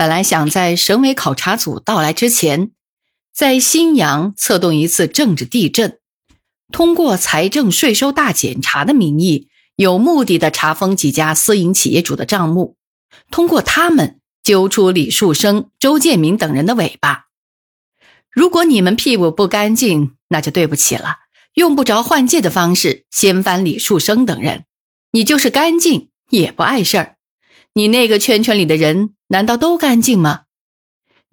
本来想在省委考察组到来之前，在新阳策动一次政治地震，通过财政税收大检查的名义，有目的的查封几家私营企业主的账目，通过他们揪出李树生、周建明等人的尾巴。如果你们屁股不干净，那就对不起了，用不着换届的方式掀翻李树生等人。你就是干净，也不碍事儿。你那个圈圈里的人难道都干净吗？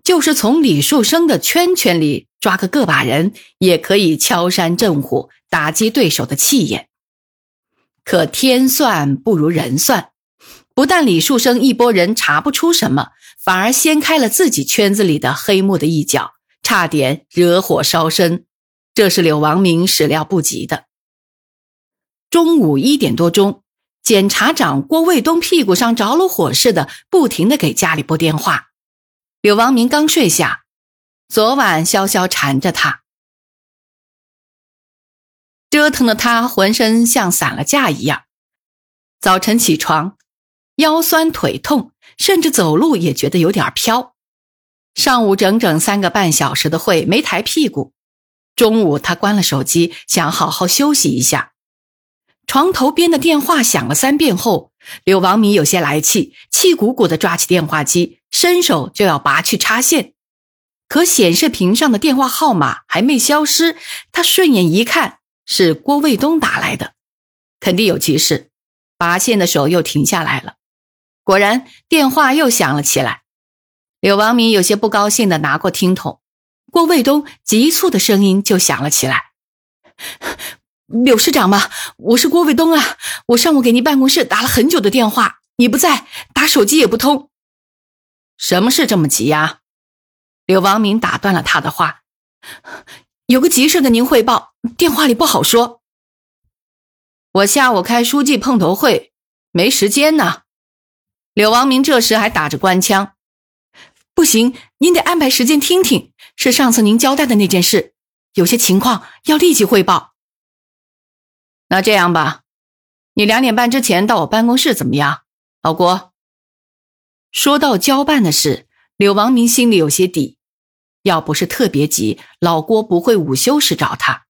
就是从李树生的圈圈里抓个个把人，也可以敲山震虎，打击对手的气焰。可天算不如人算，不但李树生一拨人查不出什么，反而掀开了自己圈子里的黑幕的一角，差点惹火烧身。这是柳王明始料不及的。中午一点多钟。检察长郭卫东屁股上着了火似的，不停的给家里拨电话。柳王明刚睡下，昨晚潇潇缠着他，折腾的他浑身像散了架一样。早晨起床，腰酸腿痛，甚至走路也觉得有点飘。上午整整三个半小时的会没抬屁股，中午他关了手机，想好好休息一下。床头边的电话响了三遍后，柳王明有些来气，气鼓鼓地抓起电话机，伸手就要拔去插线。可显示屏上的电话号码还没消失，他顺眼一看是郭卫东打来的，肯定有急事，拔线的手又停下来了。果然，电话又响了起来。柳王明有些不高兴地拿过听筒，郭卫东急促的声音就响了起来。柳市长吗？我是郭卫东啊！我上午给您办公室打了很久的电话，你不在，打手机也不通。什么事这么急呀？柳王明打断了他的话：“有个急事跟您汇报，电话里不好说。我下午开书记碰头会，没时间呢。”柳王明这时还打着官腔：“不行，您得安排时间听听，是上次您交代的那件事，有些情况要立即汇报。”那这样吧，你两点半之前到我办公室怎么样，老郭？说到交办的事，柳王明心里有些底，要不是特别急，老郭不会午休时找他。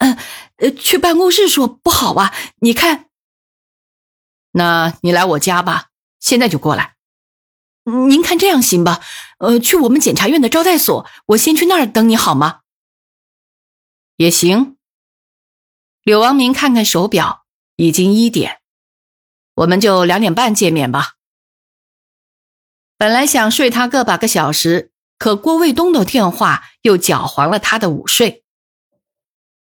嗯，呃，去办公室说不好啊，你看。那你来我家吧，现在就过来。您看这样行吧？呃，去我们检察院的招待所，我先去那儿等你好吗？也行。柳王明看看手表，已经一点，我们就两点半见面吧。本来想睡他个把个小时，可郭卫东的电话又搅黄了他的午睡。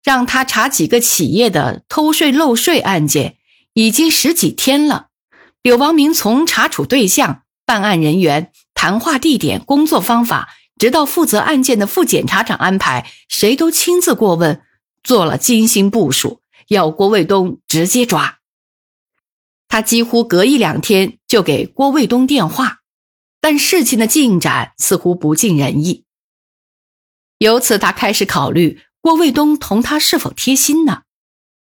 让他查几个企业的偷税漏税案件，已经十几天了。柳王明从查处对象、办案人员、谈话地点、工作方法，直到负责案件的副检察长安排，谁都亲自过问。做了精心部署，要郭卫东直接抓。他几乎隔一两天就给郭卫东电话，但事情的进展似乎不尽人意。由此，他开始考虑郭卫东同他是否贴心呢？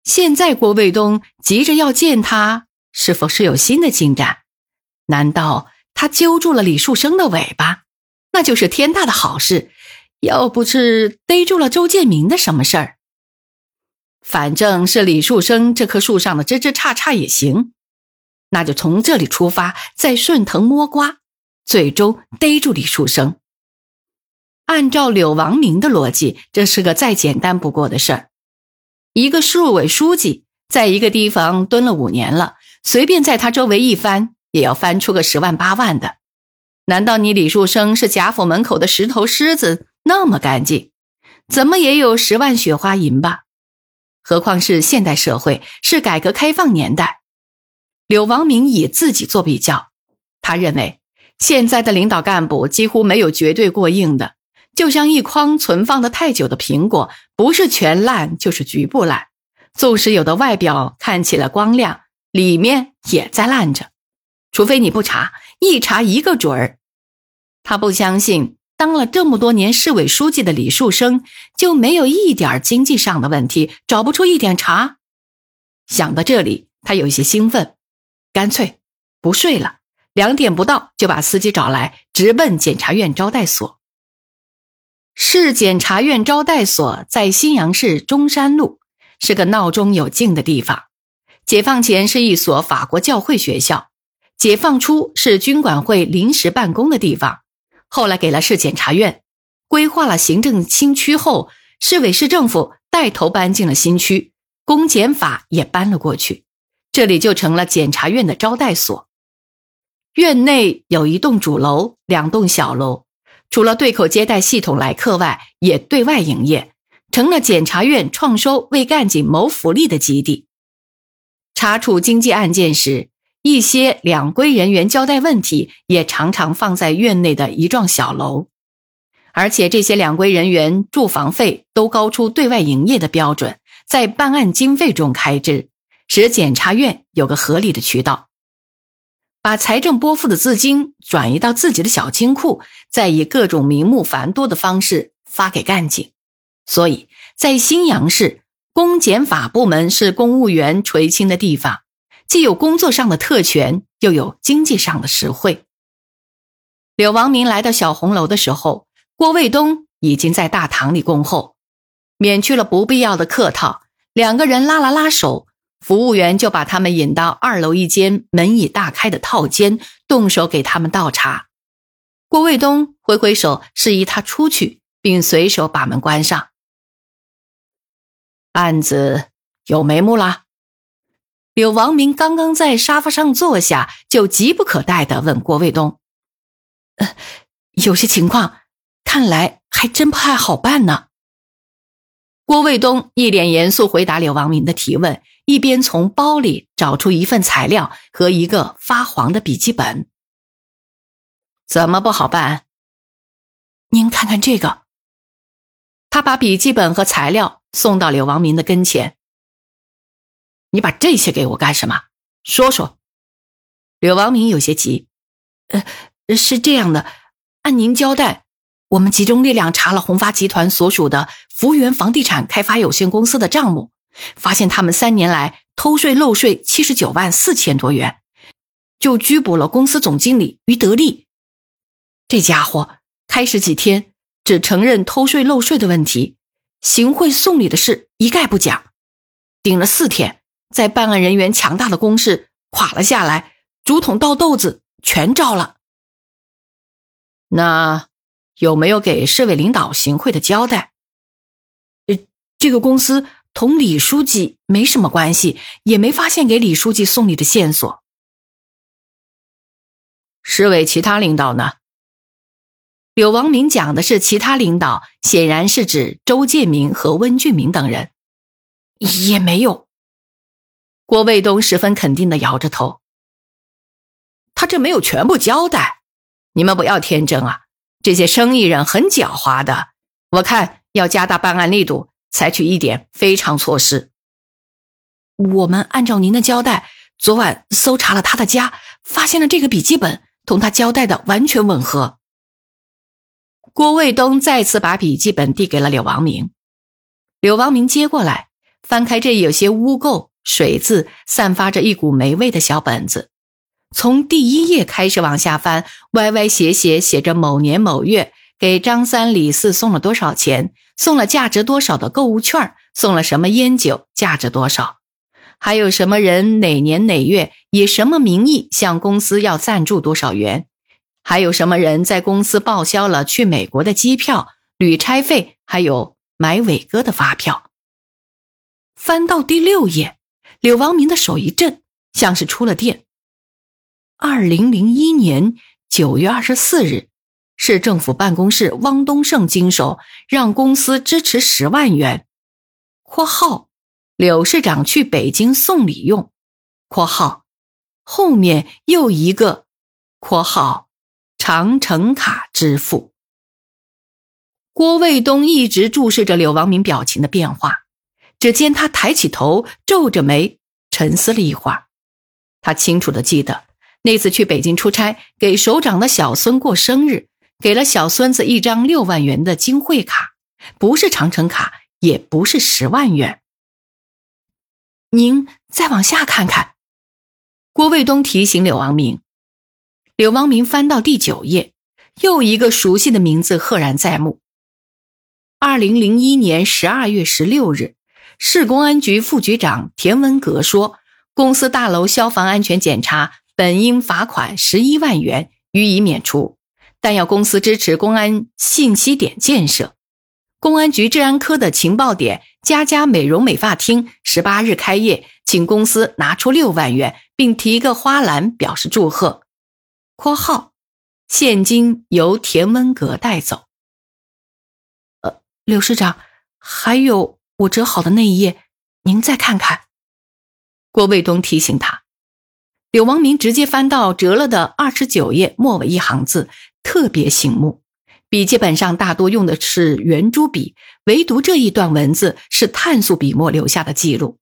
现在郭卫东急着要见他，是否是有新的进展？难道他揪住了李树生的尾巴？那就是天大的好事。要不是逮住了周建明的什么事儿？反正是李树生这棵树上的枝枝杈杈也行，那就从这里出发，再顺藤摸瓜，最终逮住李树生。按照柳王明的逻辑，这是个再简单不过的事儿。一个市委书记在一个地方蹲了五年了，随便在他周围一翻，也要翻出个十万八万的。难道你李树生是贾府门口的石头狮子那么干净？怎么也有十万雪花银吧？何况是现代社会，是改革开放年代。柳王明以自己做比较，他认为现在的领导干部几乎没有绝对过硬的，就像一筐存放的太久的苹果，不是全烂就是局部烂。纵使有的外表看起来光亮，里面也在烂着。除非你不查，一查一个准儿。他不相信，当了这么多年市委书记的李树生就没有一点经济上的问题，找不出一点茬。想到这里，他有些兴奋，干脆不睡了。两点不到就把司机找来，直奔检察院招待所。市检察院招待所在新阳市中山路，是个闹中有静的地方。解放前是一所法国教会学校，解放初是军管会临时办公的地方。后来给了市检察院，规划了行政新区后，市委市政府带头搬进了新区，公检法也搬了过去，这里就成了检察院的招待所。院内有一栋主楼，两栋小楼，除了对口接待系统来客外，也对外营业，成了检察院创收为干警谋福利的基地。查处经济案件时，一些两规人员交代问题也常常放在院内的一幢小楼，而且这些两规人员住房费都高出对外营业的标准，在办案经费中开支，使检察院有个合理的渠道。把财政拨付的资金转移到自己的小金库，再以各种名目繁多的方式发给干警，所以在新阳市公检法部门是公务员垂青的地方，既有工作上的特权，又有经济上的实惠。柳王明来到小红楼的时候，郭卫东已经在大堂里恭候，免去了不必要的客套，两个人拉了拉手。服务员就把他们引到二楼一间门已大开的套间，动手给他们倒茶。郭卫东挥挥手示意他出去，并随手把门关上。案子有眉目了。柳王明刚刚在沙发上坐下，就急不可待地问郭卫东：“呃，有些情况，看来还真不太好办呢。”郭卫东一脸严肃回答柳王明的提问。一边从包里找出一份材料和一个发黄的笔记本，怎么不好办？您看看这个。他把笔记本和材料送到柳王明的跟前。你把这些给我干什么？说说。柳王明有些急。呃，是这样的，按您交代，我们集中力量查了宏发集团所属的福源房地产开发有限公司的账目。发现他们三年来偷税漏税七十九万四千多元，就拘捕了公司总经理于德利。这家伙开始几天只承认偷税漏税的问题，行贿送礼的事一概不讲。顶了四天，在办案人员强大的攻势垮了下来，竹筒倒豆子全招了。那有没有给市委领导行贿的交代？呃，这个公司。同李书记没什么关系，也没发现给李书记送礼的线索。市委其他领导呢？柳王明讲的是其他领导，显然是指周建明和温俊明等人，也没有。郭卫东十分肯定的摇着头。他这没有全部交代，你们不要天真啊！这些生意人很狡猾的，我看要加大办案力度。采取一点非常措施。我们按照您的交代，昨晚搜查了他的家，发现了这个笔记本，同他交代的完全吻合。郭卫东再次把笔记本递给了柳王明，柳王明接过来，翻开这有些污垢、水渍、散发着一股霉味的小本子，从第一页开始往下翻，歪歪斜斜写着某年某月。给张三李四送了多少钱？送了价值多少的购物券？送了什么烟酒？价值多少？还有什么人哪年哪月以什么名义向公司要赞助多少元？还有什么人在公司报销了去美国的机票、旅差费，还有买伟哥的发票？翻到第六页，柳王明的手一震，像是出了电。二零零一年九月二十四日。市政府办公室汪东胜经手，让公司支持十万元（括号柳市长去北京送礼用）（括号后面又一个括号长城卡支付。郭卫东一直注视着柳王明表情的变化，只见他抬起头，皱着眉，沉思了一会儿。他清楚的记得，那次去北京出差，给首长的小孙过生日，给了小孙子一张六万元的金汇卡，不是长城卡，也不是十万元。您再往下看看，郭卫东提醒柳王明。柳王明翻到第九页，又一个熟悉的名字赫然在目。二零零一年十二月十六日，市公安局副局长田文革说，公司大楼消防安全检查本应罚款十一万元，予以免除，但要公司支持公安信息点建设。公安局治安科的情报点佳佳美容美发厅十八日开业，请公司拿出六万元，并提个花篮表示祝贺。括号，现金由田文革带走。呃，柳市长，还有我折好的那一页，您再看看。郭卫东提醒他。柳王明直接翻到折了的二十九页末尾一行字，特别醒目。笔记本上大多用的是圆珠笔，唯独这一段文字是碳素笔墨留下的记录。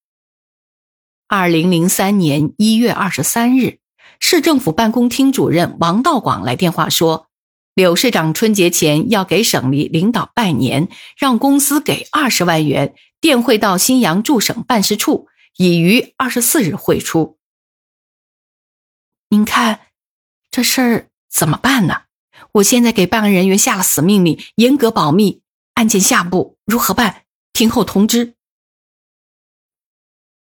二零零三年一月二十三日。市政府办公厅主任王道广来电话说，柳市长春节前要给省里领导拜年，让公司给二十万元电汇到新阳驻省办事处，已于二十四日汇出。您看，这事儿怎么办呢？我现在给办案人员下了死命令，严格保密。案件下步如何办？听候通知。